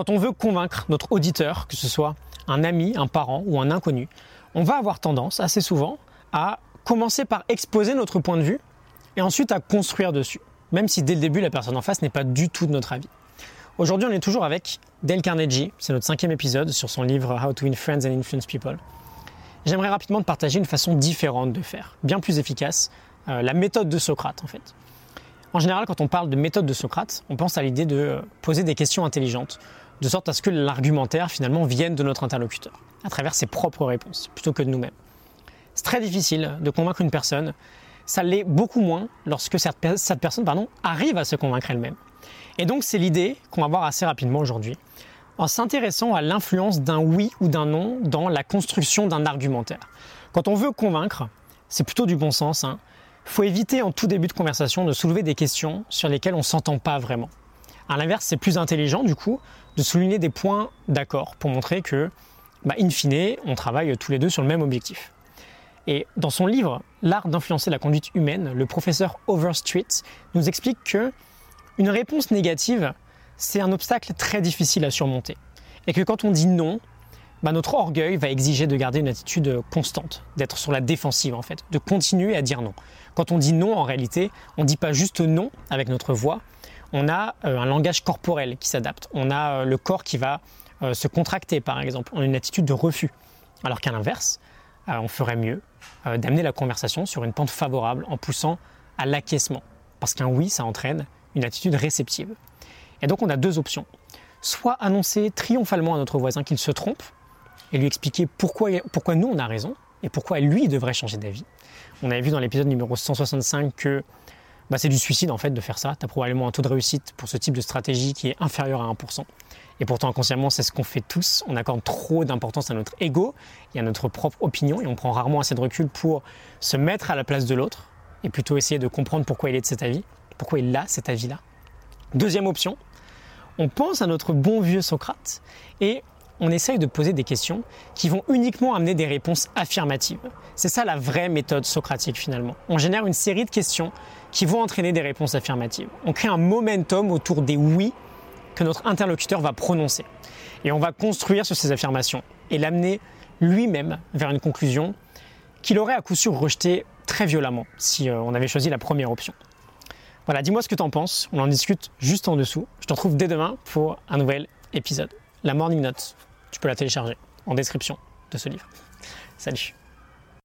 Quand on veut convaincre notre auditeur, que ce soit un ami, un parent ou un inconnu, on va avoir tendance assez souvent à commencer par exposer notre point de vue et ensuite à construire dessus, même si dès le début la personne en face n'est pas du tout de notre avis. Aujourd'hui, on est toujours avec Dale Carnegie, c'est notre cinquième épisode sur son livre How to Win Friends and Influence People. J'aimerais rapidement te partager une façon différente de faire, bien plus efficace, euh, la méthode de Socrate en fait. En général, quand on parle de méthode de Socrate, on pense à l'idée de poser des questions intelligentes, de sorte à ce que l'argumentaire finalement vienne de notre interlocuteur, à travers ses propres réponses, plutôt que de nous-mêmes. C'est très difficile de convaincre une personne, ça l'est beaucoup moins lorsque cette, personne pardon, arrive à se convaincre elle-même. Et donc c'est l'idée qu'on va voir assez rapidement aujourd'hui, en s'intéressant à l'influence d'un oui ou d'un non dans la construction d'un argumentaire. Quand on veut convaincre, c'est plutôt du bon sens, hein, faut éviter en tout début de conversation de soulever des questions sur lesquelles on ne s'entend pas vraiment. À l'inverse, c'est plus intelligent du coup de souligner des points d'accord pour montrer que, bah, in fine, on travaille tous les deux sur le même objectif. Et dans son livre L'art d'influencer la conduite humaine, le professeur Overstreet nous explique que une réponse négative, c'est un obstacle très difficile à surmonter. Et que quand on dit non, bah, notre orgueil va exiger de garder une attitude constante, d'être sur la défensive en fait, de continuer à dire non. Quand on dit non, en réalité, on ne dit pas juste non avec notre voix, on a euh, un langage corporel qui s'adapte, on a euh, le corps qui va euh, se contracter par exemple, on a une attitude de refus. Alors qu'à l'inverse, on ferait mieux d'amener la conversation sur une pente favorable en poussant à l'acquiescement. Parce qu'un oui, ça entraîne une attitude réceptive. Et donc on a deux options. Soit annoncer triomphalement à notre voisin qu'il se trompe, et lui expliquer pourquoi, pourquoi nous on a raison et pourquoi lui devrait changer d'avis. On avait vu dans l'épisode numéro 165 que bah, c'est du suicide en fait de faire ça. Tu as probablement un taux de réussite pour ce type de stratégie qui est inférieur à 1%. Et pourtant inconsciemment c'est ce qu'on fait tous. On accorde trop d'importance à notre ego et à notre propre opinion et on prend rarement assez de recul pour se mettre à la place de l'autre et plutôt essayer de comprendre pourquoi il est de cet avis, pourquoi il a cet avis-là. Deuxième option, on pense à notre bon vieux Socrate et on essaye de poser des questions qui vont uniquement amener des réponses affirmatives. C'est ça la vraie méthode socratique finalement. On génère une série de questions qui vont entraîner des réponses affirmatives. On crée un momentum autour des oui que notre interlocuteur va prononcer. Et on va construire sur ces affirmations et l'amener lui-même vers une conclusion qu'il aurait à coup sûr rejetée très violemment si euh, on avait choisi la première option. Voilà, dis-moi ce que tu en penses, on en discute juste en dessous. Je te retrouve dès demain pour un nouvel épisode. La Morning Note, tu peux la télécharger en description de ce livre. Salut